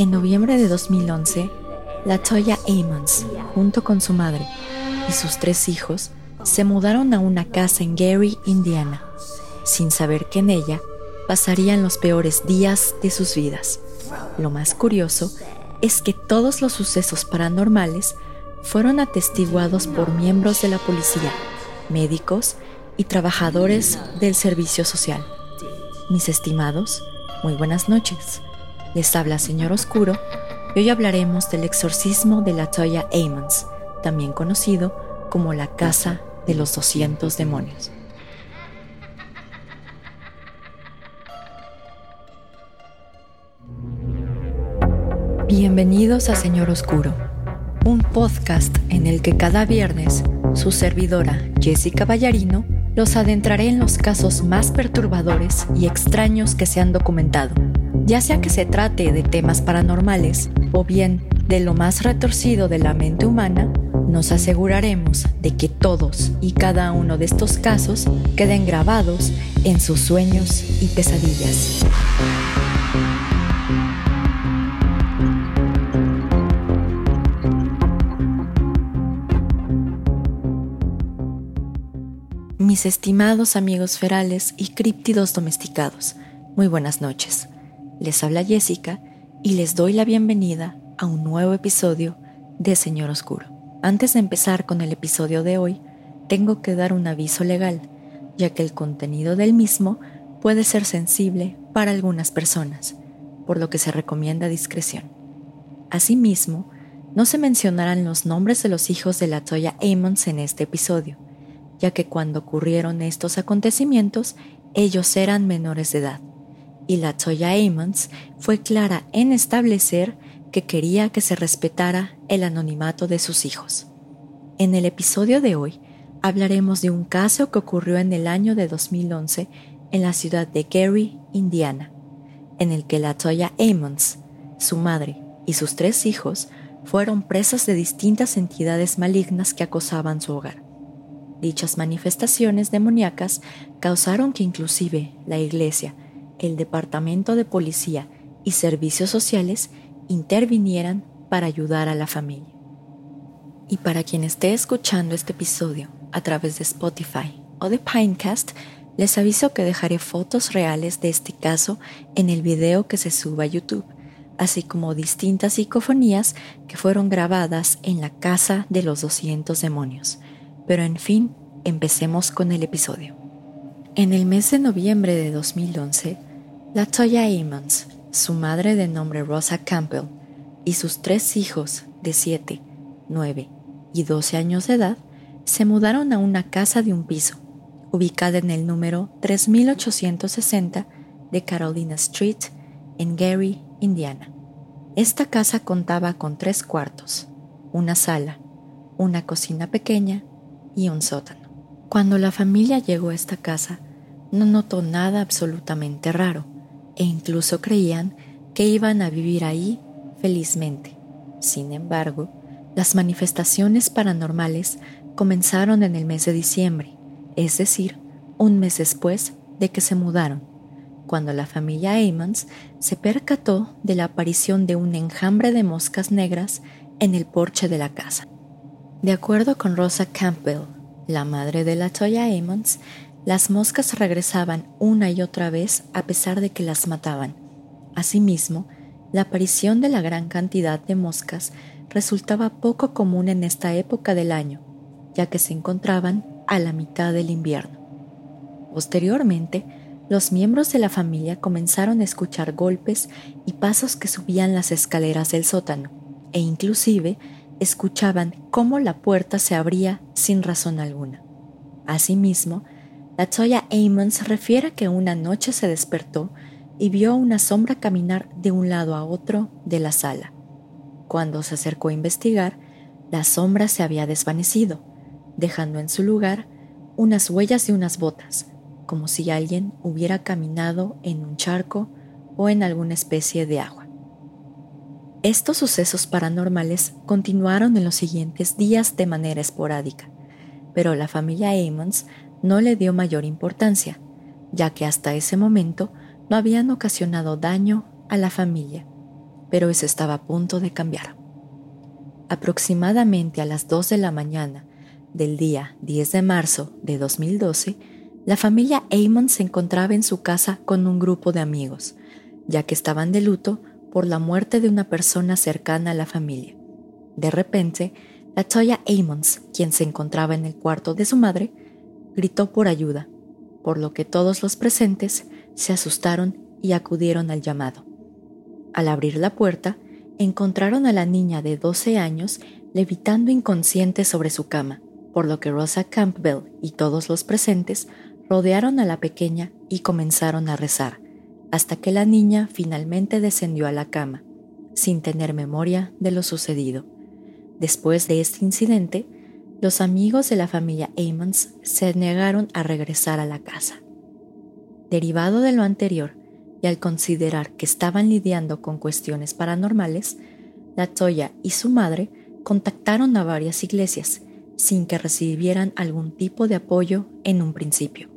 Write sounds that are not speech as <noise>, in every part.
En noviembre de 2011, Latoya Amons, junto con su madre y sus tres hijos, se mudaron a una casa en Gary, Indiana, sin saber que en ella pasarían los peores días de sus vidas. Lo más curioso es que todos los sucesos paranormales fueron atestiguados por miembros de la policía, médicos y trabajadores del servicio social. Mis estimados, muy buenas noches. Les habla Señor Oscuro y hoy hablaremos del exorcismo de la Toya Amons, también conocido como la Casa de los 200 Demonios. Bienvenidos a Señor Oscuro, un podcast en el que cada viernes su servidora Jessica Ballarino los adentraré en los casos más perturbadores y extraños que se han documentado, ya sea que se trate de temas paranormales o bien de lo más retorcido de la mente humana, nos aseguraremos de que todos y cada uno de estos casos queden grabados en sus sueños y pesadillas. Mis estimados amigos ferales y críptidos domesticados, muy buenas noches. Les habla Jessica y les doy la bienvenida a un nuevo episodio de Señor Oscuro. Antes de empezar con el episodio de hoy, tengo que dar un aviso legal, ya que el contenido del mismo puede ser sensible para algunas personas, por lo que se recomienda discreción. Asimismo, no se mencionarán los nombres de los hijos de la Toya Amons en este episodio, ya que cuando ocurrieron estos acontecimientos, ellos eran menores de edad, y la Toya Amons fue clara en establecer que quería que se respetara el anonimato de sus hijos. En el episodio de hoy hablaremos de un caso que ocurrió en el año de 2011 en la ciudad de Gary, Indiana, en el que la Toya Amons, su madre y sus tres hijos fueron presas de distintas entidades malignas que acosaban su hogar. Dichas manifestaciones demoníacas causaron que inclusive la iglesia, el departamento de policía y servicios sociales intervinieran para ayudar a la familia. Y para quien esté escuchando este episodio a través de Spotify o de Pinecast, les aviso que dejaré fotos reales de este caso en el video que se suba a YouTube, así como distintas psicofonías que fueron grabadas en la casa de los 200 demonios pero en fin, empecemos con el episodio. En el mes de noviembre de 2011, la Toya Amons, su madre de nombre Rosa Campbell, y sus tres hijos de 7, 9 y 12 años de edad se mudaron a una casa de un piso, ubicada en el número 3860 de Carolina Street, en Gary, Indiana. Esta casa contaba con tres cuartos, una sala, una cocina pequeña y un sótano. Cuando la familia llegó a esta casa, no notó nada absolutamente raro e incluso creían que iban a vivir ahí felizmente. Sin embargo, las manifestaciones paranormales comenzaron en el mes de diciembre, es decir, un mes después de que se mudaron, cuando la familia Amons se percató de la aparición de un enjambre de moscas negras en el porche de la casa. De acuerdo con Rosa Campbell, la madre de la Toya Amons, las moscas regresaban una y otra vez a pesar de que las mataban. Asimismo, la aparición de la gran cantidad de moscas resultaba poco común en esta época del año, ya que se encontraban a la mitad del invierno. Posteriormente, los miembros de la familia comenzaron a escuchar golpes y pasos que subían las escaleras del sótano, e inclusive escuchaban cómo la puerta se abría sin razón alguna. Asimismo, la Toya Amons refiere que una noche se despertó y vio una sombra caminar de un lado a otro de la sala. Cuando se acercó a investigar, la sombra se había desvanecido, dejando en su lugar unas huellas de unas botas, como si alguien hubiera caminado en un charco o en alguna especie de agua. Estos sucesos paranormales continuaron en los siguientes días de manera esporádica, pero la familia Amons no le dio mayor importancia, ya que hasta ese momento no habían ocasionado daño a la familia. pero eso estaba a punto de cambiar. Aproximadamente a las 2 de la mañana del día 10 de marzo de 2012, la familia Amon se encontraba en su casa con un grupo de amigos, ya que estaban de luto por la muerte de una persona cercana a la familia. De repente, la Toya Amons, quien se encontraba en el cuarto de su madre, gritó por ayuda, por lo que todos los presentes se asustaron y acudieron al llamado. Al abrir la puerta, encontraron a la niña de 12 años levitando inconsciente sobre su cama, por lo que Rosa Campbell y todos los presentes rodearon a la pequeña y comenzaron a rezar, hasta que la niña finalmente descendió a la cama, sin tener memoria de lo sucedido. Después de este incidente, los amigos de la familia Amons se negaron a regresar a la casa. Derivado de lo anterior, y al considerar que estaban lidiando con cuestiones paranormales, la Toya y su madre contactaron a varias iglesias sin que recibieran algún tipo de apoyo en un principio.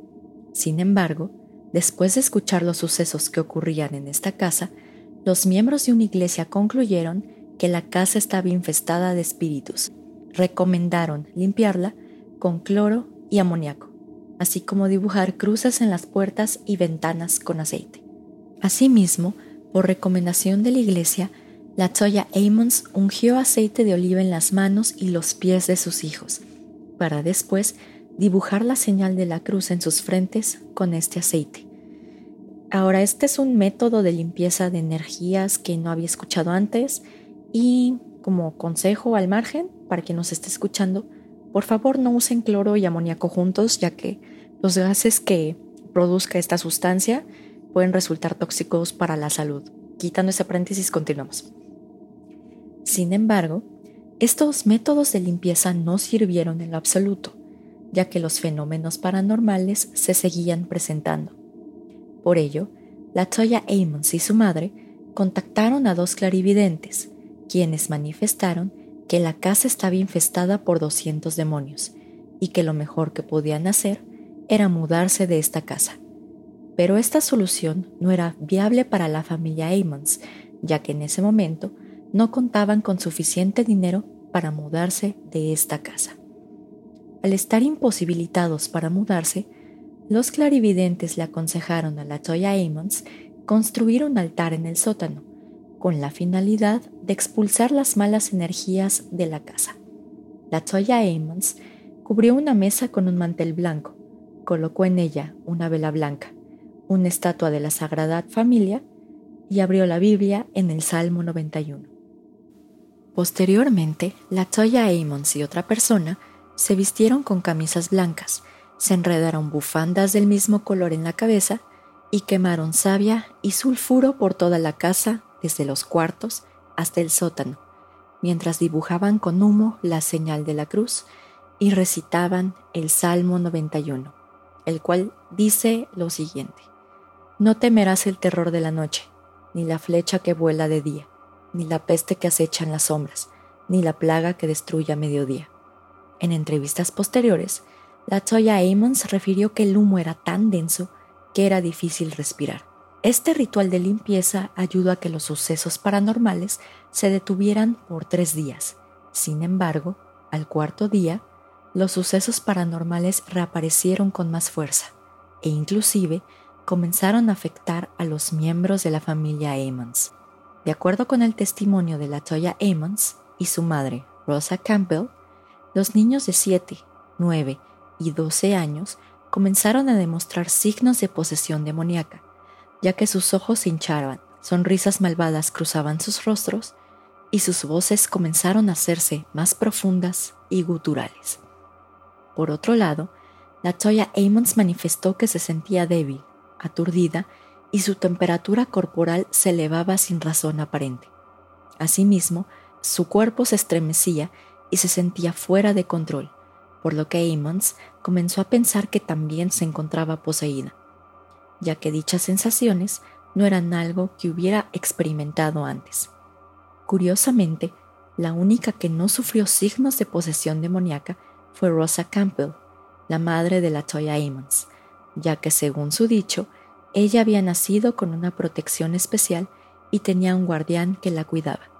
Sin embargo, después de escuchar los sucesos que ocurrían en esta casa, los miembros de una iglesia concluyeron que la casa estaba infestada de espíritus. Recomendaron limpiarla con cloro y amoníaco, así como dibujar cruces en las puertas y ventanas con aceite. Asimismo, por recomendación de la iglesia, la Toya Amons ungió aceite de oliva en las manos y los pies de sus hijos, para después dibujar la señal de la cruz en sus frentes con este aceite. Ahora, este es un método de limpieza de energías que no había escuchado antes y como consejo al margen, para quien nos esté escuchando, por favor no usen cloro y amoníaco juntos, ya que los gases que produzca esta sustancia pueden resultar tóxicos para la salud. Quitando ese paréntesis, continuamos. Sin embargo, estos métodos de limpieza no sirvieron en lo absoluto, ya que los fenómenos paranormales se seguían presentando. Por ello, la Toya Amons y su madre contactaron a dos clarividentes, quienes manifestaron que la casa estaba infestada por 200 demonios y que lo mejor que podían hacer era mudarse de esta casa. Pero esta solución no era viable para la familia Amons, ya que en ese momento no contaban con suficiente dinero para mudarse de esta casa. Al estar imposibilitados para mudarse, los clarividentes le aconsejaron a la Toya Amons construir un altar en el sótano, con la finalidad de expulsar las malas energías de la casa. La Toya Amons cubrió una mesa con un mantel blanco, colocó en ella una vela blanca, una estatua de la Sagrada Familia y abrió la Biblia en el Salmo 91. Posteriormente, la Toya Amons y otra persona se vistieron con camisas blancas, se enredaron bufandas del mismo color en la cabeza y quemaron savia y sulfuro por toda la casa, desde los cuartos hasta el sótano, mientras dibujaban con humo la señal de la cruz y recitaban el Salmo 91, el cual dice lo siguiente. No temerás el terror de la noche, ni la flecha que vuela de día, ni la peste que acecha en las sombras, ni la plaga que destruye a mediodía. En entrevistas posteriores, la Toya Amons refirió que el humo era tan denso que era difícil respirar. Este ritual de limpieza ayudó a que los sucesos paranormales se detuvieran por tres días. Sin embargo, al cuarto día, los sucesos paranormales reaparecieron con más fuerza e inclusive comenzaron a afectar a los miembros de la familia Amons. De acuerdo con el testimonio de la Toya Amons y su madre, Rosa Campbell, los niños de 7, 9 y 12 años comenzaron a demostrar signos de posesión demoníaca, ya que sus ojos se hinchaban, sonrisas malvadas cruzaban sus rostros y sus voces comenzaron a hacerse más profundas y guturales. Por otro lado, la Toya Amons manifestó que se sentía débil, aturdida y su temperatura corporal se elevaba sin razón aparente. Asimismo, su cuerpo se estremecía y se sentía fuera de control, por lo que Amons comenzó a pensar que también se encontraba poseída, ya que dichas sensaciones no eran algo que hubiera experimentado antes. Curiosamente, la única que no sufrió signos de posesión demoníaca fue Rosa Campbell, la madre de la Toya Amons, ya que según su dicho, ella había nacido con una protección especial y tenía un guardián que la cuidaba,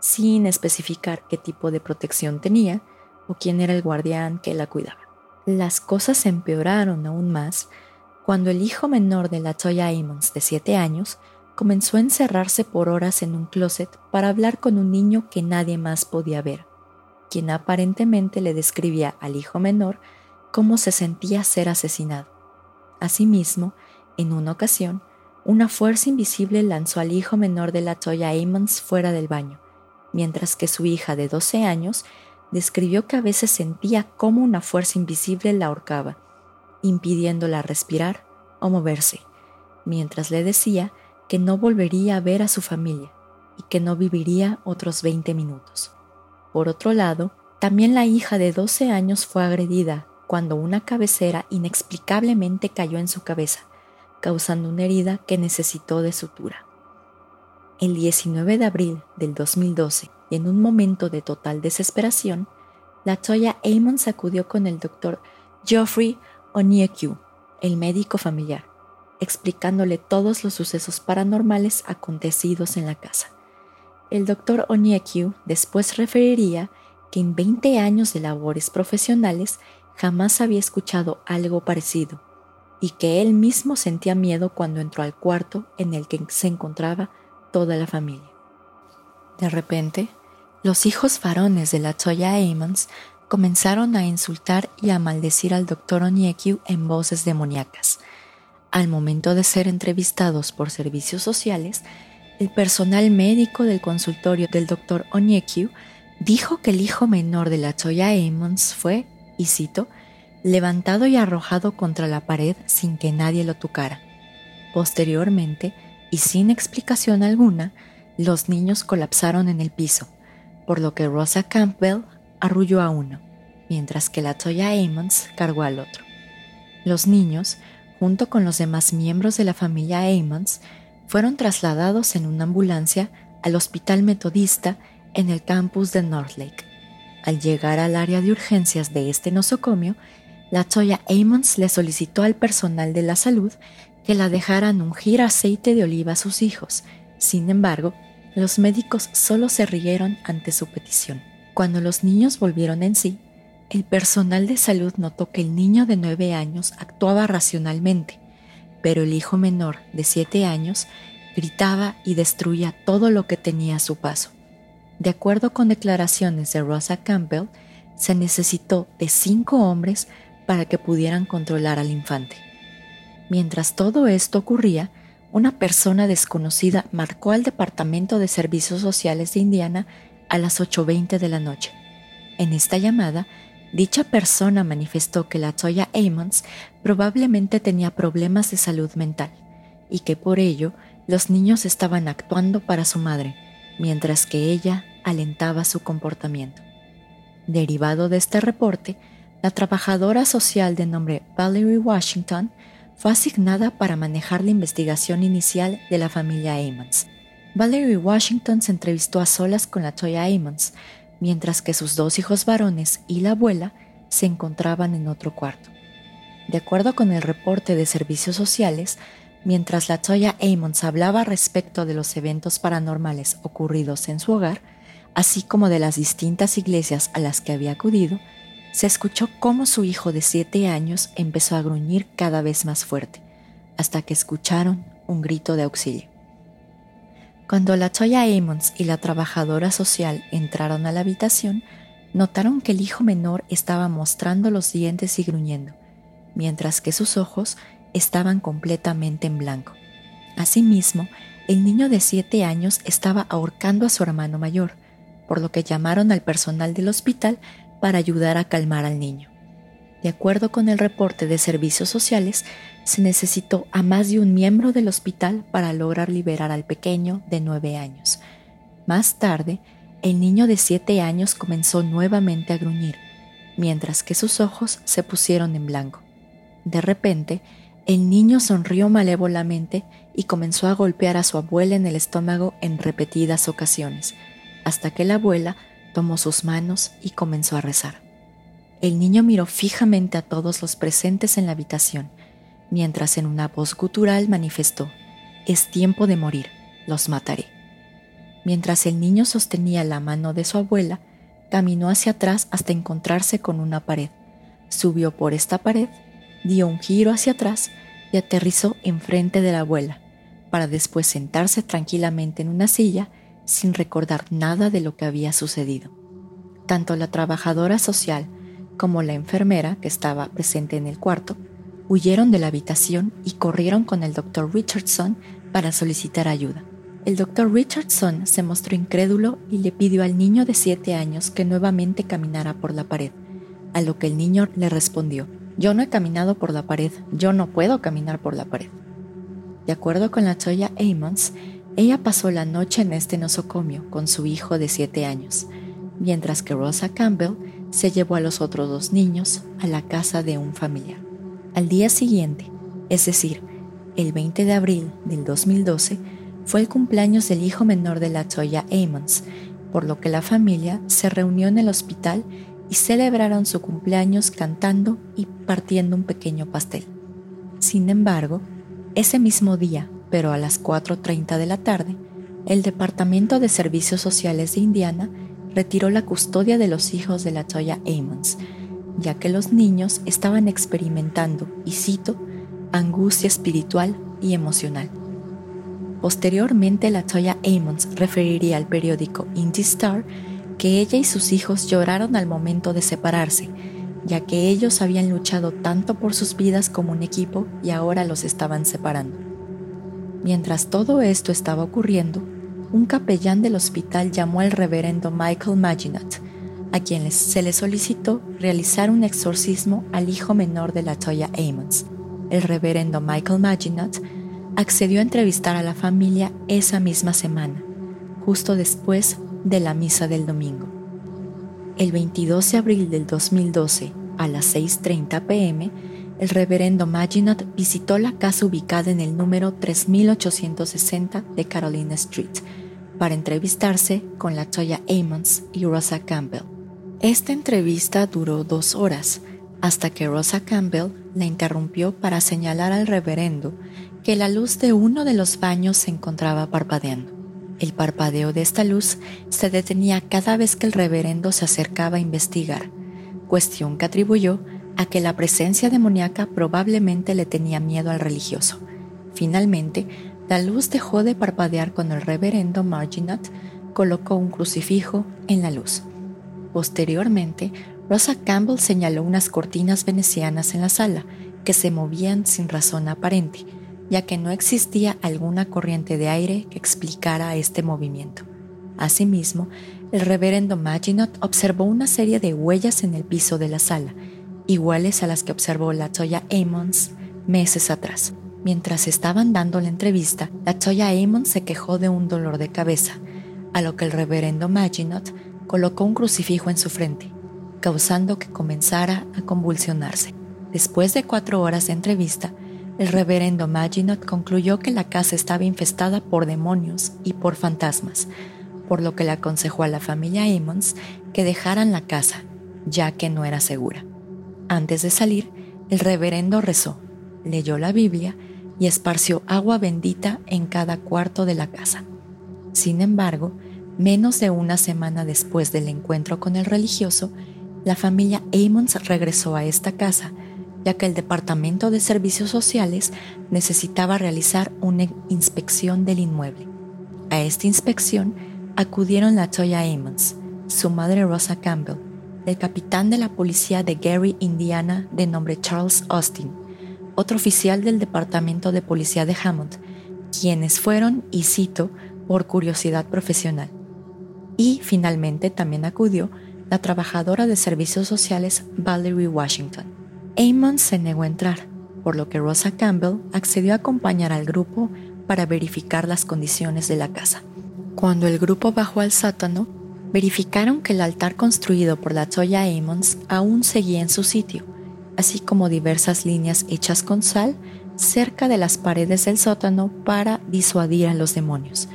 sin especificar qué tipo de protección tenía o quién era el guardián que la cuidaba. Las cosas empeoraron aún más cuando el hijo menor de la Toya Amons de 7 años comenzó a encerrarse por horas en un closet para hablar con un niño que nadie más podía ver, quien aparentemente le describía al hijo menor cómo se sentía ser asesinado. Asimismo, en una ocasión, una fuerza invisible lanzó al hijo menor de la Toya Amons fuera del baño, mientras que su hija de 12 años describió que a veces sentía cómo una fuerza invisible la ahorcaba, impidiéndola respirar o moverse, mientras le decía que no volvería a ver a su familia y que no viviría otros 20 minutos. Por otro lado, también la hija de 12 años fue agredida cuando una cabecera inexplicablemente cayó en su cabeza, causando una herida que necesitó de sutura. El 19 de abril del 2012, y en un momento de total desesperación, la Toya Amon acudió con el doctor Geoffrey Onyekyu, el médico familiar, explicándole todos los sucesos paranormales acontecidos en la casa. El doctor Onyekyu después referiría que en 20 años de labores profesionales jamás había escuchado algo parecido y que él mismo sentía miedo cuando entró al cuarto en el que se encontraba toda la familia. De repente, los hijos varones de la Toya Amons comenzaron a insultar y a maldecir al doctor Onyekyu en voces demoníacas. Al momento de ser entrevistados por servicios sociales, el personal médico del consultorio del doctor Onyekyu dijo que el hijo menor de la Toya Amons fue, y cito, levantado y arrojado contra la pared sin que nadie lo tocara. Posteriormente, y sin explicación alguna, los niños colapsaron en el piso, por lo que Rosa Campbell arrulló a uno, mientras que la Toya Amons cargó al otro. Los niños junto con los demás miembros de la familia Amons, fueron trasladados en una ambulancia al Hospital Metodista en el campus de Northlake. Al llegar al área de urgencias de este nosocomio, la Toya Amons le solicitó al personal de la salud que la dejaran ungir aceite de oliva a sus hijos. Sin embargo, los médicos solo se rieron ante su petición. Cuando los niños volvieron en sí, el personal de salud notó que el niño de nueve años actuaba racionalmente, pero el hijo menor de siete años gritaba y destruía todo lo que tenía a su paso. De acuerdo con declaraciones de Rosa Campbell, se necesitó de cinco hombres para que pudieran controlar al infante. Mientras todo esto ocurría, una persona desconocida marcó al Departamento de Servicios Sociales de Indiana a las 8.20 de la noche. En esta llamada Dicha persona manifestó que la Toya Amons probablemente tenía problemas de salud mental y que por ello los niños estaban actuando para su madre, mientras que ella alentaba su comportamiento. Derivado de este reporte, la trabajadora social de nombre Valerie Washington fue asignada para manejar la investigación inicial de la familia Amons. Valerie Washington se entrevistó a solas con la Toya Amons, mientras que sus dos hijos varones y la abuela se encontraban en otro cuarto. De acuerdo con el reporte de servicios sociales, mientras la Toya Amons hablaba respecto de los eventos paranormales ocurridos en su hogar, así como de las distintas iglesias a las que había acudido, se escuchó cómo su hijo de siete años empezó a gruñir cada vez más fuerte, hasta que escucharon un grito de auxilio. Cuando la Toya Amons y la trabajadora social entraron a la habitación, notaron que el hijo menor estaba mostrando los dientes y gruñendo, mientras que sus ojos estaban completamente en blanco. Asimismo, el niño de siete años estaba ahorcando a su hermano mayor, por lo que llamaron al personal del hospital para ayudar a calmar al niño. De acuerdo con el reporte de servicios sociales, se necesitó a más de un miembro del hospital para lograr liberar al pequeño de nueve años. Más tarde, el niño de siete años comenzó nuevamente a gruñir, mientras que sus ojos se pusieron en blanco. De repente, el niño sonrió malévolamente y comenzó a golpear a su abuela en el estómago en repetidas ocasiones, hasta que la abuela tomó sus manos y comenzó a rezar. El niño miró fijamente a todos los presentes en la habitación, mientras en una voz gutural manifestó, Es tiempo de morir, los mataré. Mientras el niño sostenía la mano de su abuela, caminó hacia atrás hasta encontrarse con una pared. Subió por esta pared, dio un giro hacia atrás y aterrizó enfrente de la abuela, para después sentarse tranquilamente en una silla sin recordar nada de lo que había sucedido. Tanto la trabajadora social como la enfermera que estaba presente en el cuarto huyeron de la habitación y corrieron con el doctor Richardson para solicitar ayuda. El doctor Richardson se mostró incrédulo y le pidió al niño de siete años que nuevamente caminara por la pared, a lo que el niño le respondió, yo no he caminado por la pared, yo no puedo caminar por la pared. De acuerdo con la Toya Amons, ella pasó la noche en este nosocomio con su hijo de siete años, mientras que Rosa Campbell se llevó a los otros dos niños a la casa de un familiar. Al día siguiente, es decir, el 20 de abril del 2012, fue el cumpleaños del hijo menor de la Toya Amons, por lo que la familia se reunió en el hospital y celebraron su cumpleaños cantando y partiendo un pequeño pastel. Sin embargo, ese mismo día, pero a las 4.30 de la tarde, el Departamento de Servicios Sociales de Indiana retiró la custodia de los hijos de la Toya Amons, ya que los niños estaban experimentando, y cito, angustia espiritual y emocional. Posteriormente, la Toya Amons referiría al periódico Indie Star que ella y sus hijos lloraron al momento de separarse, ya que ellos habían luchado tanto por sus vidas como un equipo y ahora los estaban separando. Mientras todo esto estaba ocurriendo, un capellán del hospital llamó al reverendo Michael Maginot, a quien se le solicitó realizar un exorcismo al hijo menor de la Toya Amons. El reverendo Michael Maginot accedió a entrevistar a la familia esa misma semana, justo después de la misa del domingo. El 22 de abril del 2012, a las 6.30 pm, el reverendo Maginot visitó la casa ubicada en el número 3860 de Carolina Street para entrevistarse con la Toya Amons y Rosa Campbell. Esta entrevista duró dos horas, hasta que Rosa Campbell la interrumpió para señalar al reverendo que la luz de uno de los baños se encontraba parpadeando. El parpadeo de esta luz se detenía cada vez que el reverendo se acercaba a investigar, cuestión que atribuyó a que la presencia demoníaca probablemente le tenía miedo al religioso. Finalmente, la luz dejó de parpadear cuando el reverendo Marginot colocó un crucifijo en la luz. Posteriormente, Rosa Campbell señaló unas cortinas venecianas en la sala que se movían sin razón aparente, ya que no existía alguna corriente de aire que explicara este movimiento. Asimismo, el reverendo Maginot observó una serie de huellas en el piso de la sala, iguales a las que observó la Toya Amons meses atrás. Mientras estaban dando la entrevista, la Toya Amon se quejó de un dolor de cabeza, a lo que el reverendo Maginot colocó un crucifijo en su frente, causando que comenzara a convulsionarse. Después de cuatro horas de entrevista, el reverendo Maginot concluyó que la casa estaba infestada por demonios y por fantasmas, por lo que le aconsejó a la familia Amons que dejaran la casa, ya que no era segura. Antes de salir, el reverendo rezó, leyó la Biblia y esparció agua bendita en cada cuarto de la casa. Sin embargo, menos de una semana después del encuentro con el religioso, la familia Amons regresó a esta casa, ya que el Departamento de Servicios Sociales necesitaba realizar una inspección del inmueble. A esta inspección acudieron la Toya Amons, su madre Rosa Campbell, el capitán de la policía de Gary, Indiana, de nombre Charles Austin, otro oficial del Departamento de Policía de Hammond, quienes fueron, y cito, por curiosidad profesional. Y finalmente también acudió la trabajadora de servicios sociales Valerie Washington. Amon se negó a entrar, por lo que Rosa Campbell accedió a acompañar al grupo para verificar las condiciones de la casa. Cuando el grupo bajó al sótano, verificaron que el altar construido por la Toya Amons aún seguía en su sitio, así como diversas líneas hechas con sal cerca de las paredes del sótano para disuadir a los demonios.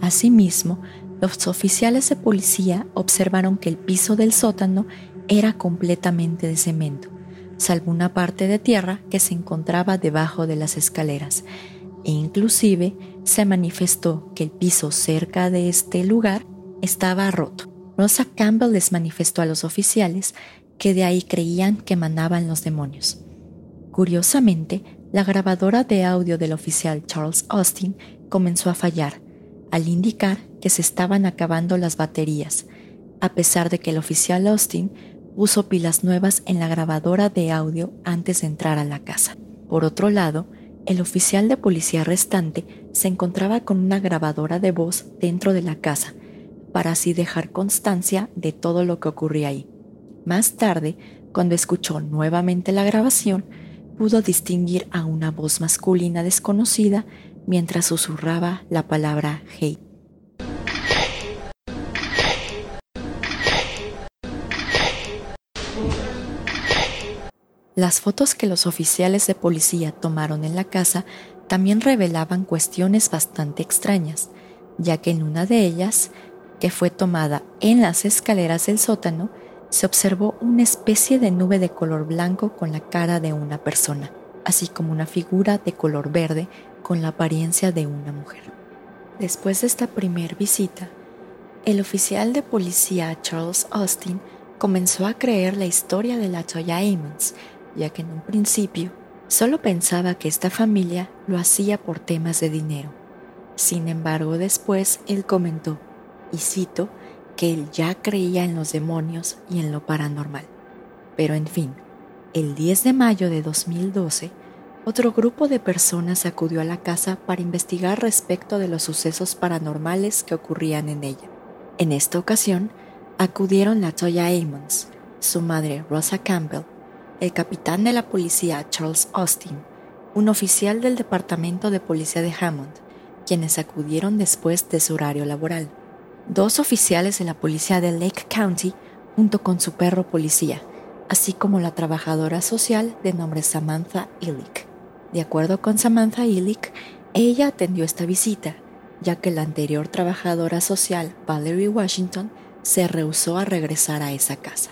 Asimismo, los oficiales de policía observaron que el piso del sótano era completamente de cemento, salvo una parte de tierra que se encontraba debajo de las escaleras. e inclusive se manifestó que el piso cerca de este lugar estaba roto. Rosa Campbell les manifestó a los oficiales que de ahí creían que emanaban los demonios. Curiosamente, la grabadora de audio del oficial Charles Austin comenzó a fallar, al indicar que se estaban acabando las baterías, a pesar de que el oficial Austin puso pilas nuevas en la grabadora de audio antes de entrar a la casa. Por otro lado, el oficial de policía restante se encontraba con una grabadora de voz dentro de la casa, para así dejar constancia de todo lo que ocurría ahí. Más tarde, cuando escuchó nuevamente la grabación, pudo distinguir a una voz masculina desconocida mientras susurraba la palabra hey. Las fotos que los oficiales de policía tomaron en la casa también revelaban cuestiones bastante extrañas, ya que en una de ellas, que fue tomada en las escaleras del sótano, se observó una especie de nube de color blanco con la cara de una persona, así como una figura de color verde con la apariencia de una mujer. Después de esta primera visita, el oficial de policía Charles Austin comenzó a creer la historia de la Toya Amons, ya que en un principio solo pensaba que esta familia lo hacía por temas de dinero. Sin embargo, después él comentó, y cito, que él ya creía en los demonios y en lo paranormal. Pero en fin, el 10 de mayo de 2012, otro grupo de personas acudió a la casa para investigar respecto de los sucesos paranormales que ocurrían en ella. En esta ocasión, acudieron la Toya Amons, su madre Rosa Campbell, el capitán de la policía Charles Austin, un oficial del Departamento de Policía de Hammond, quienes acudieron después de su horario laboral, dos oficiales de la policía de Lake County junto con su perro policía, así como la trabajadora social de nombre Samantha Illick. De acuerdo con Samantha Illick, ella atendió esta visita, ya que la anterior trabajadora social, Valerie Washington, se rehusó a regresar a esa casa.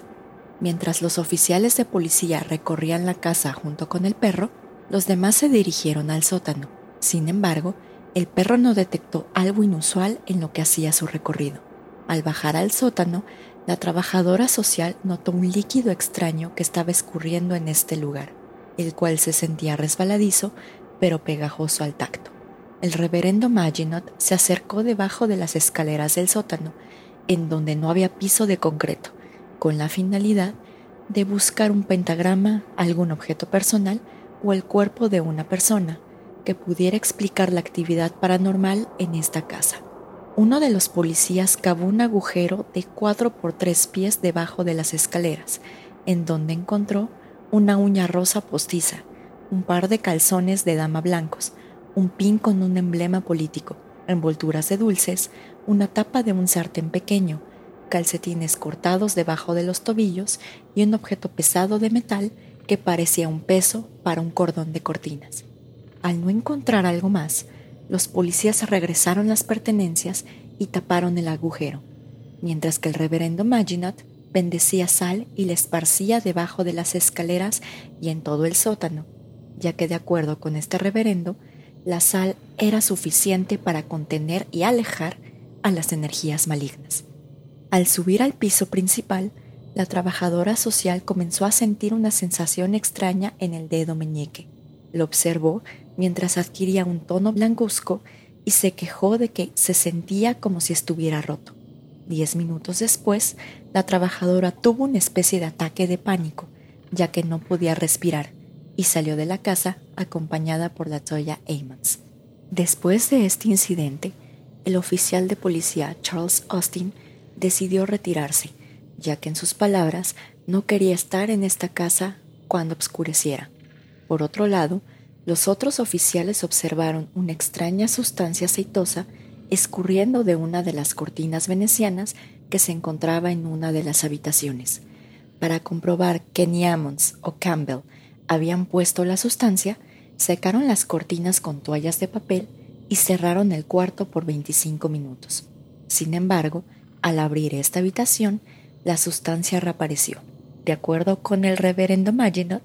Mientras los oficiales de policía recorrían la casa junto con el perro, los demás se dirigieron al sótano. Sin embargo, el perro no detectó algo inusual en lo que hacía su recorrido. Al bajar al sótano, la trabajadora social notó un líquido extraño que estaba escurriendo en este lugar, el cual se sentía resbaladizo pero pegajoso al tacto. El reverendo Maginot se acercó debajo de las escaleras del sótano, en donde no había piso de concreto, con la finalidad de buscar un pentagrama, algún objeto personal o el cuerpo de una persona que pudiera explicar la actividad paranormal en esta casa. Uno de los policías cavó un agujero de 4 por 3 pies debajo de las escaleras, en donde encontró una uña rosa postiza, un par de calzones de dama blancos, un pin con un emblema político, envolturas de dulces, una tapa de un sartén pequeño, calcetines cortados debajo de los tobillos y un objeto pesado de metal que parecía un peso para un cordón de cortinas. Al no encontrar algo más, los policías regresaron las pertenencias y taparon el agujero, mientras que el reverendo Maginot bendecía sal y la esparcía debajo de las escaleras y en todo el sótano, ya que de acuerdo con este reverendo, la sal era suficiente para contener y alejar a las energías malignas. Al subir al piso principal, la trabajadora social comenzó a sentir una sensación extraña en el dedo meñique. Lo observó mientras adquiría un tono blancuzco y se quejó de que se sentía como si estuviera roto. Diez minutos después, la trabajadora tuvo una especie de ataque de pánico, ya que no podía respirar, y salió de la casa acompañada por la Toya Amons. Después de este incidente, el oficial de policía Charles Austin decidió retirarse, ya que en sus palabras no quería estar en esta casa cuando obscureciera. Por otro lado, los otros oficiales observaron una extraña sustancia aceitosa escurriendo de una de las cortinas venecianas que se encontraba en una de las habitaciones. Para comprobar que ni Ammons o Campbell habían puesto la sustancia, secaron las cortinas con toallas de papel y cerraron el cuarto por 25 minutos. Sin embargo, al abrir esta habitación, la sustancia reapareció. De acuerdo con el reverendo Maginot,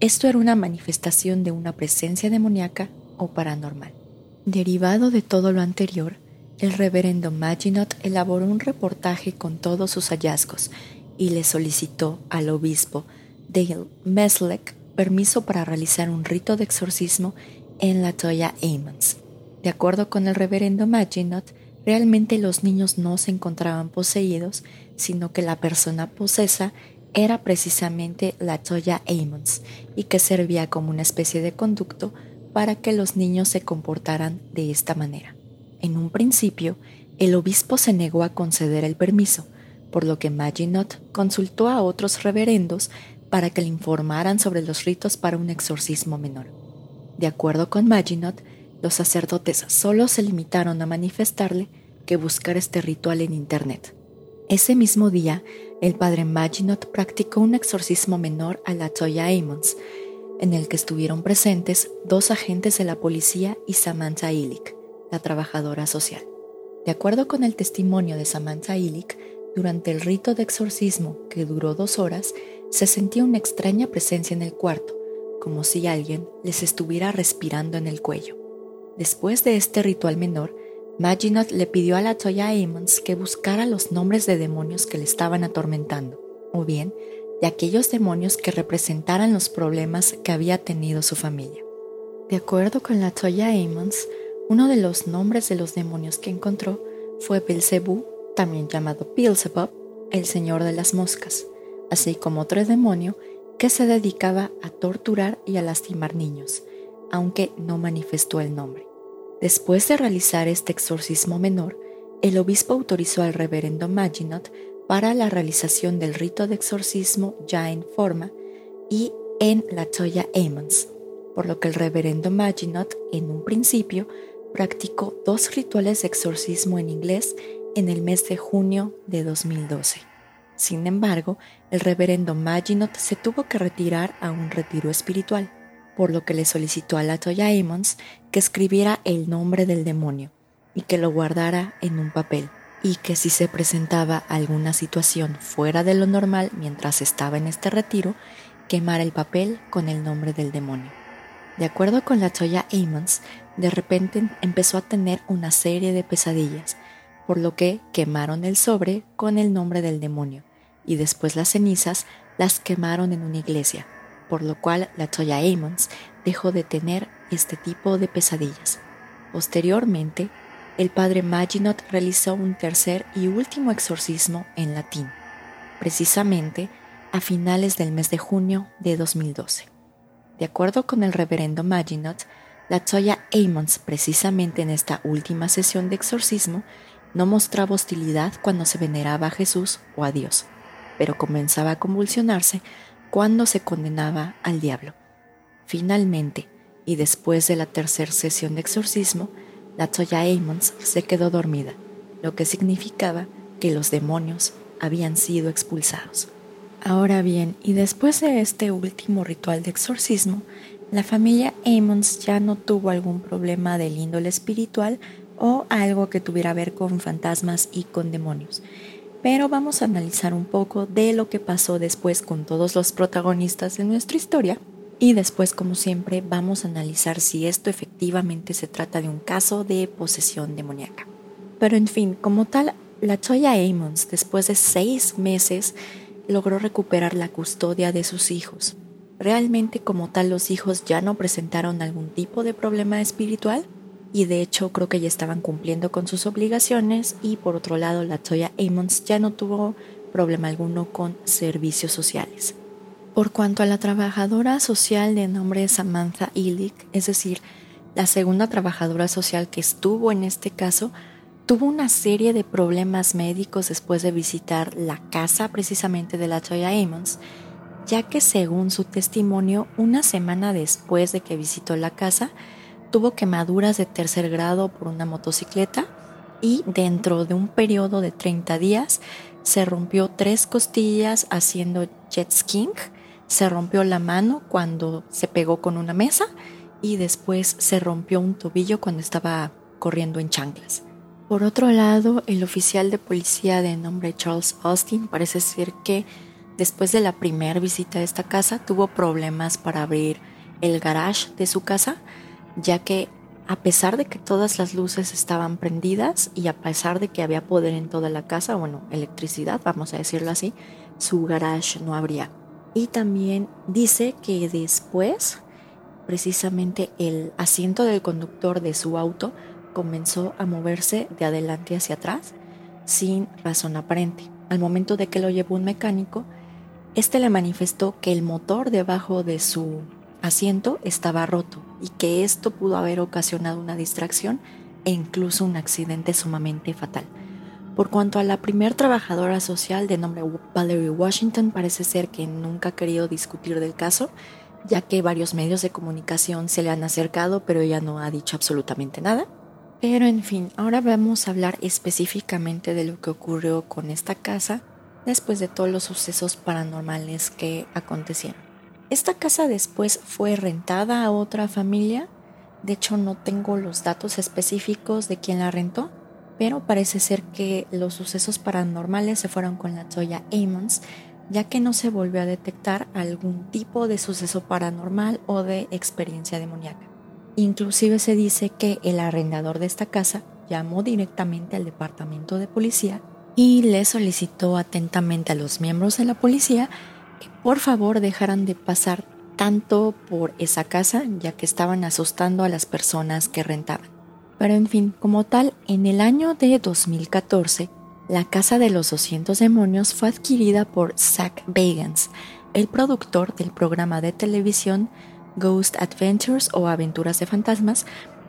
esto era una manifestación de una presencia demoníaca o paranormal. Derivado de todo lo anterior, el reverendo Maginot elaboró un reportaje con todos sus hallazgos y le solicitó al obispo Dale Meslek permiso para realizar un rito de exorcismo en la Toya Amons. De acuerdo con el reverendo Maginot, realmente los niños no se encontraban poseídos, sino que la persona posesa era precisamente la Toya Amons y que servía como una especie de conducto para que los niños se comportaran de esta manera. En un principio, el obispo se negó a conceder el permiso, por lo que Maginot consultó a otros reverendos para que le informaran sobre los ritos para un exorcismo menor. De acuerdo con Maginot, los sacerdotes solo se limitaron a manifestarle que buscar este ritual en Internet. Ese mismo día, el padre Maginot practicó un exorcismo menor a la Toya Amons, en el que estuvieron presentes dos agentes de la policía y Samantha Illich, la trabajadora social. De acuerdo con el testimonio de Samantha Illich, durante el rito de exorcismo, que duró dos horas, se sentía una extraña presencia en el cuarto, como si alguien les estuviera respirando en el cuello. Después de este ritual menor, Maginot le pidió a la Toya Amons que buscara los nombres de demonios que le estaban atormentando, o bien de aquellos demonios que representaran los problemas que había tenido su familia. De acuerdo con la Toya Amons, uno de los nombres de los demonios que encontró fue Belzebú, también llamado Beelzebub, el señor de las moscas, así como otro demonio que se dedicaba a torturar y a lastimar niños, aunque no manifestó el nombre. Después de realizar este exorcismo menor, el obispo autorizó al reverendo Maginot para la realización del rito de exorcismo ya en forma y en la Toya Amons, por lo que el reverendo Maginot en un principio practicó dos rituales de exorcismo en inglés en el mes de junio de 2012. Sin embargo, el reverendo Maginot se tuvo que retirar a un retiro espiritual, por lo que le solicitó a la Toya Amons que escribiera el nombre del demonio y que lo guardara en un papel y que si se presentaba alguna situación fuera de lo normal mientras estaba en este retiro, quemara el papel con el nombre del demonio. De acuerdo con la Toya Amons, de repente empezó a tener una serie de pesadillas, por lo que quemaron el sobre con el nombre del demonio y después las cenizas las quemaron en una iglesia, por lo cual la Toya Amons dejó de tener este tipo de pesadillas. Posteriormente, el padre Maginot realizó un tercer y último exorcismo en latín, precisamente a finales del mes de junio de 2012. De acuerdo con el reverendo Maginot, la Toya Amons, precisamente en esta última sesión de exorcismo, no mostraba hostilidad cuando se veneraba a Jesús o a Dios, pero comenzaba a convulsionarse cuando se condenaba al diablo. Finalmente, y después de la tercera sesión de exorcismo, la Toya Amons se quedó dormida, lo que significaba que los demonios habían sido expulsados. Ahora bien, y después de este último ritual de exorcismo, la familia Amons ya no tuvo algún problema del índole espiritual o algo que tuviera que ver con fantasmas y con demonios. Pero vamos a analizar un poco de lo que pasó después con todos los protagonistas de nuestra historia y después, como siempre, vamos a analizar si esto efectivamente se trata de un caso de posesión demoníaca. Pero en fin, como tal, la Toya Amons, después de seis meses, logró recuperar la custodia de sus hijos. Realmente como tal los hijos ya no presentaron algún tipo de problema espiritual y de hecho creo que ya estaban cumpliendo con sus obligaciones y por otro lado la Toya Amons ya no tuvo problema alguno con servicios sociales. Por cuanto a la trabajadora social de nombre Samantha Illich, es decir, la segunda trabajadora social que estuvo en este caso, tuvo una serie de problemas médicos después de visitar la casa precisamente de la Toya Amons, ya que según su testimonio, una semana después de que visitó la casa, tuvo quemaduras de tercer grado por una motocicleta y dentro de un periodo de 30 días se rompió tres costillas haciendo jet skiing se rompió la mano cuando se pegó con una mesa y después se rompió un tobillo cuando estaba corriendo en chanclas. Por otro lado, el oficial de policía de nombre Charles Austin parece ser que después de la primera visita a esta casa tuvo problemas para abrir el garage de su casa, ya que a pesar de que todas las luces estaban prendidas y a pesar de que había poder en toda la casa, bueno, electricidad, vamos a decirlo así, su garage no abría. Y también dice que después, precisamente el asiento del conductor de su auto comenzó a moverse de adelante hacia atrás sin razón aparente. Al momento de que lo llevó un mecánico, este le manifestó que el motor debajo de su asiento estaba roto y que esto pudo haber ocasionado una distracción e incluso un accidente sumamente fatal. Por cuanto a la primer trabajadora social de nombre Valerie Washington, parece ser que nunca ha querido discutir del caso, ya que varios medios de comunicación se le han acercado, pero ella no ha dicho absolutamente nada. Pero en fin, ahora vamos a hablar específicamente de lo que ocurrió con esta casa después de todos los sucesos paranormales que acontecieron. Esta casa después fue rentada a otra familia. De hecho, no tengo los datos específicos de quién la rentó, pero parece ser que los sucesos paranormales se fueron con la Toya Amons, ya que no se volvió a detectar algún tipo de suceso paranormal o de experiencia demoníaca. Inclusive se dice que el arrendador de esta casa llamó directamente al departamento de policía y le solicitó atentamente a los miembros de la policía por favor dejaran de pasar tanto por esa casa ya que estaban asustando a las personas que rentaban. Pero en fin, como tal, en el año de 2014, la Casa de los 200 Demonios fue adquirida por Zach Bagans, el productor del programa de televisión Ghost Adventures o Aventuras de Fantasmas,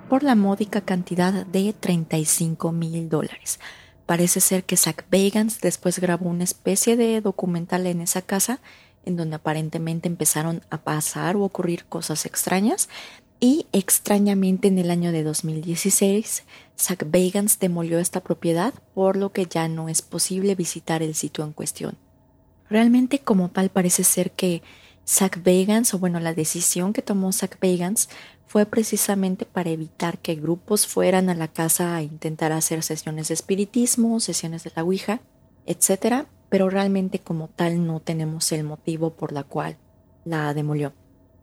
por la módica cantidad de 35 mil dólares. Parece ser que Zach Bagans después grabó una especie de documental en esa casa en donde aparentemente empezaron a pasar o ocurrir cosas extrañas. Y extrañamente en el año de 2016, Zach Bagans demolió esta propiedad, por lo que ya no es posible visitar el sitio en cuestión. Realmente como tal parece ser que Zach Bagans, o bueno, la decisión que tomó Zach Bagans fue precisamente para evitar que grupos fueran a la casa a intentar hacer sesiones de espiritismo, sesiones de la Ouija, etc pero realmente como tal no tenemos el motivo por la cual la demolió.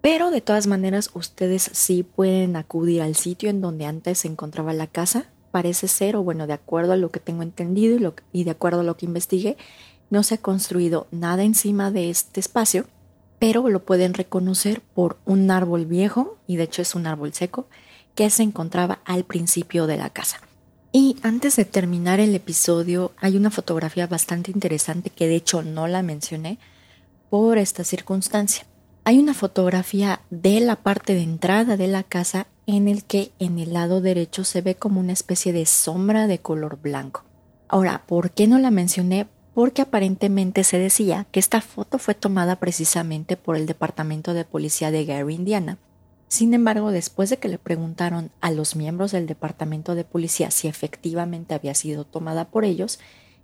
Pero de todas maneras ustedes sí pueden acudir al sitio en donde antes se encontraba la casa. Parece ser, o bueno, de acuerdo a lo que tengo entendido y, de acuerdo a lo que investigué, no se ha construido nada encima de este espacio, pero lo pueden reconocer por un árbol viejo, y de hecho es un árbol seco, que se encontraba al principio de la casa. Y antes de terminar el episodio, hay una fotografía bastante interesante que de hecho no la mencioné por esta circunstancia. Hay una fotografía de la parte de entrada de la casa en el que en el lado derecho se ve como una especie de sombra de color blanco. Ahora, ¿por qué no la mencioné? Porque aparentemente se decía que esta foto fue tomada precisamente por el Departamento de Policía de Gary, Indiana, sin embargo, después de que le preguntaron a los miembros del departamento de policía si efectivamente había sido tomada por ellos,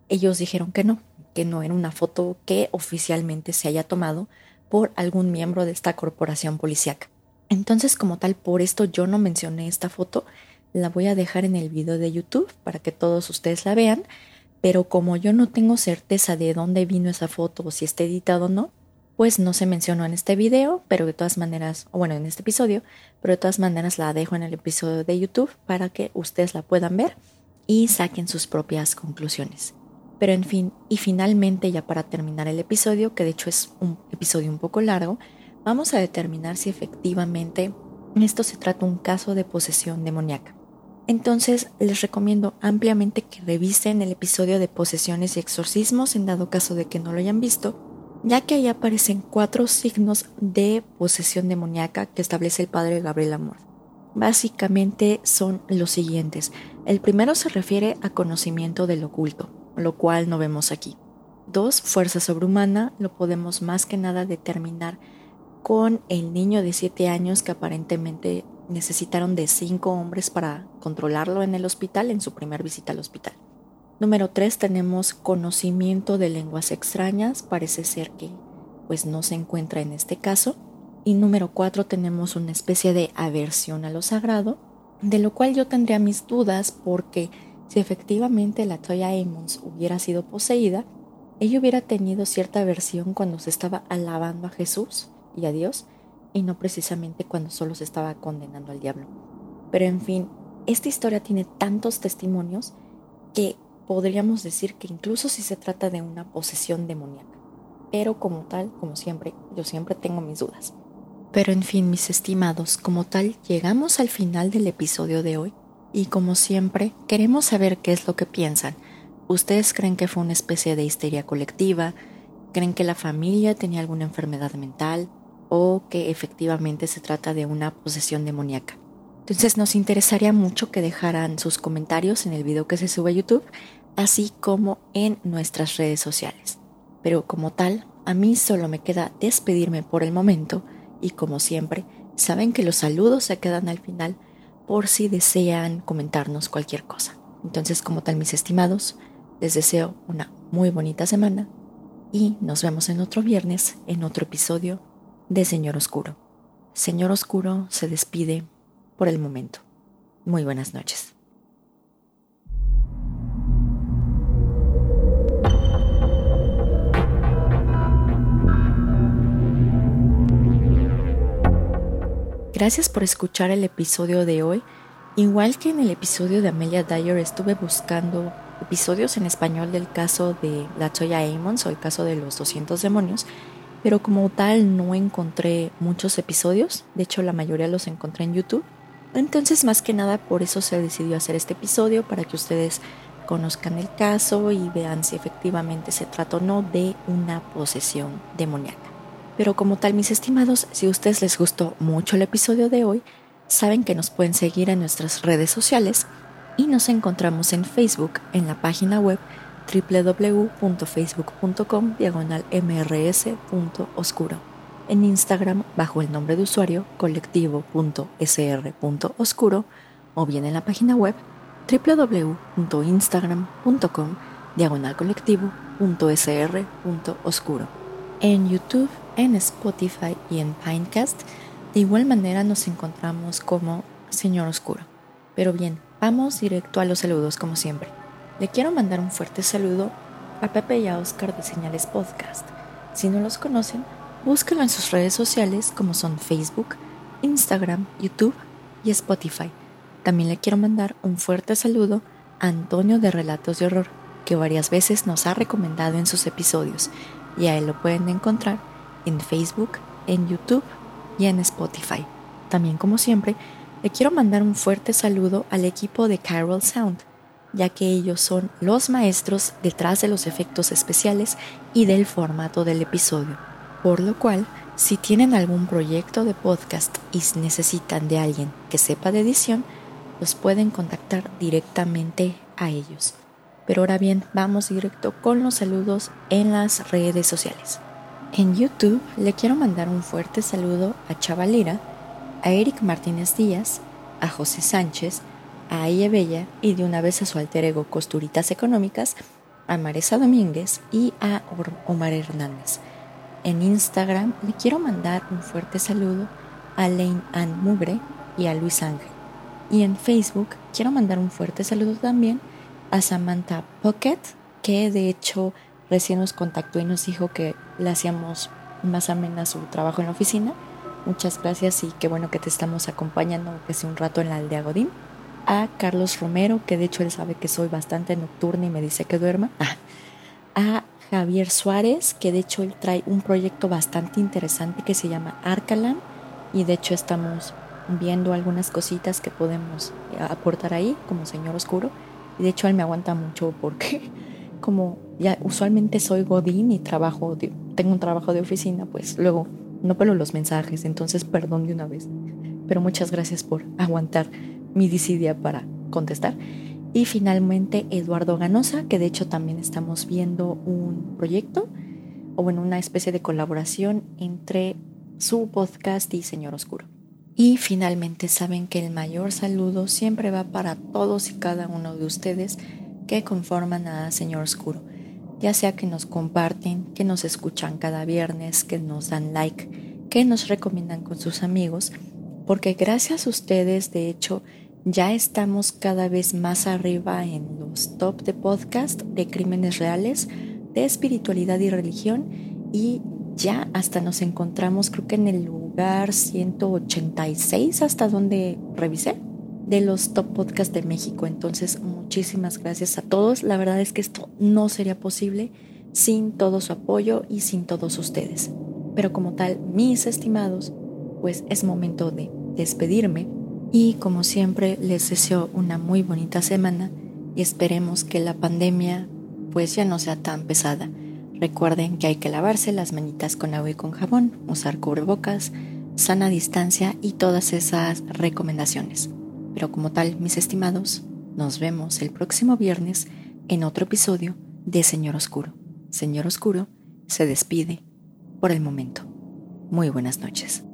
ellos dijeron que no, que no era una foto que oficialmente se haya tomado por algún miembro de esta corporación policíaca. Entonces, como tal, por esto yo no mencioné esta foto, la voy a dejar en el video de YouTube para que todos ustedes la vean, pero como yo no tengo certeza de dónde vino esa foto o si está editada o no, pues no se mencionó en este video, pero de todas maneras, o bueno, en este episodio, pero de todas maneras la dejo en el episodio de YouTube para que ustedes la puedan ver y saquen sus propias conclusiones. Pero en fin, y finalmente ya para terminar el episodio, que de hecho es un episodio un poco largo, vamos a determinar si efectivamente esto se trata un caso de posesión demoníaca. Entonces les recomiendo ampliamente que revisen el episodio de posesiones y exorcismos en dado caso de que no lo hayan visto ya que ahí aparecen cuatro signos de posesión demoníaca que establece el padre Gabriel Amor. Básicamente son los siguientes. El primero se refiere a conocimiento del oculto, lo cual no vemos aquí. Dos, fuerza sobrehumana, lo podemos más que nada determinar con el niño de 7 años que aparentemente necesitaron de cinco hombres para controlarlo en el hospital en su primer visita al hospital. Número 3 tenemos conocimiento de lenguas extrañas, parece ser que pues no se encuentra en este caso. Y número 4 tenemos una especie de aversión a lo sagrado, de lo cual yo tendría mis dudas porque si efectivamente la Toya Amos hubiera sido poseída, ella hubiera tenido cierta aversión cuando se estaba alabando a Jesús y a Dios y no precisamente cuando solo se estaba condenando al diablo. Pero en fin, esta historia tiene tantos testimonios que podríamos decir que incluso si se trata de una posesión demoníaca. Pero como tal, como siempre, yo siempre tengo mis dudas. Pero en fin, mis estimados, como tal, llegamos al final del episodio de hoy y como siempre, queremos saber qué es lo que piensan. ¿Ustedes creen que fue una especie de histeria colectiva? ¿Creen que la familia tenía alguna enfermedad mental? ¿O que efectivamente se trata de una posesión demoníaca? Entonces nos interesaría mucho que dejaran sus comentarios en el video que se sube a YouTube, así como en nuestras redes sociales. Pero como tal, a mí solo me queda despedirme por el momento y como siempre, saben que los saludos se quedan al final por si desean comentarnos cualquier cosa. Entonces, como tal, mis estimados, les deseo una muy bonita semana y nos vemos en otro viernes en otro episodio de Señor Oscuro. Señor Oscuro se despide por el momento. Muy buenas noches. Gracias por escuchar el episodio de hoy. Igual que en el episodio de Amelia Dyer estuve buscando episodios en español del caso de la Toya Amons o el caso de los 200 demonios, pero como tal no encontré muchos episodios, de hecho la mayoría los encontré en YouTube. Entonces más que nada por eso se decidió hacer este episodio para que ustedes conozcan el caso y vean si efectivamente se trata o no de una posesión demoníaca. Pero como tal, mis estimados, si a ustedes les gustó mucho el episodio de hoy, saben que nos pueden seguir en nuestras redes sociales y nos encontramos en Facebook en la página web www.facebook.com diagonal mrs.oscuro. En Instagram bajo el nombre de usuario colectivo.sr.oscuro o bien en la página web www.instagram.com diagonal colectivo.sr.oscuro. En YouTube en Spotify y en Pinecast. De igual manera nos encontramos como Señor Oscuro. Pero bien, vamos directo a los saludos como siempre. Le quiero mandar un fuerte saludo a Pepe y a Oscar de Señales Podcast. Si no los conocen, búsquenlo en sus redes sociales como son Facebook, Instagram, YouTube y Spotify. También le quiero mandar un fuerte saludo a Antonio de Relatos de Horror, que varias veces nos ha recomendado en sus episodios, y a él lo pueden encontrar en Facebook, en YouTube y en Spotify. También como siempre, le quiero mandar un fuerte saludo al equipo de Carol Sound, ya que ellos son los maestros detrás de los efectos especiales y del formato del episodio. Por lo cual, si tienen algún proyecto de podcast y necesitan de alguien que sepa de edición, los pueden contactar directamente a ellos. Pero ahora bien, vamos directo con los saludos en las redes sociales. En YouTube le quiero mandar un fuerte saludo a Chavalera, a Eric Martínez Díaz, a José Sánchez, a Aya Bella y de una vez a su alter ego Costuritas Económicas, a Maresa Domínguez y a Omar Hernández. En Instagram le quiero mandar un fuerte saludo a Lane Ann Mugre y a Luis Ángel. Y en Facebook quiero mandar un fuerte saludo también a Samantha Pocket, que de hecho recién nos contactó y nos dijo que le hacíamos más amena su trabajo en la oficina. Muchas gracias y qué bueno que te estamos acompañando que sea un rato en la aldea Godín. A Carlos Romero, que de hecho él sabe que soy bastante nocturna y me dice que duerma. A Javier Suárez, que de hecho él trae un proyecto bastante interesante que se llama Arcalam y de hecho estamos viendo algunas cositas que podemos aportar ahí como señor oscuro. Y de hecho él me aguanta mucho porque <laughs> como ya usualmente soy godín y trabajo, tengo un trabajo de oficina, pues luego no pelo los mensajes, entonces perdón de una vez. Pero muchas gracias por aguantar mi disidia para contestar. Y finalmente Eduardo Ganosa, que de hecho también estamos viendo un proyecto o bueno, una especie de colaboración entre su podcast y Señor Oscuro. Y finalmente saben que el mayor saludo siempre va para todos y cada uno de ustedes que conforman a Señor Oscuro, ya sea que nos comparten, que nos escuchan cada viernes, que nos dan like, que nos recomiendan con sus amigos, porque gracias a ustedes, de hecho, ya estamos cada vez más arriba en los top de podcast de crímenes reales, de espiritualidad y religión, y ya hasta nos encontramos creo que en el lugar 186 hasta donde revisé de los top podcasts de México. Entonces, muchísimas gracias a todos. La verdad es que esto no sería posible sin todo su apoyo y sin todos ustedes. Pero como tal, mis estimados, pues es momento de despedirme y como siempre les deseo una muy bonita semana y esperemos que la pandemia pues ya no sea tan pesada. Recuerden que hay que lavarse las manitas con agua y con jabón, usar cubrebocas, sana distancia y todas esas recomendaciones. Pero como tal, mis estimados, nos vemos el próximo viernes en otro episodio de Señor Oscuro. Señor Oscuro se despide por el momento. Muy buenas noches.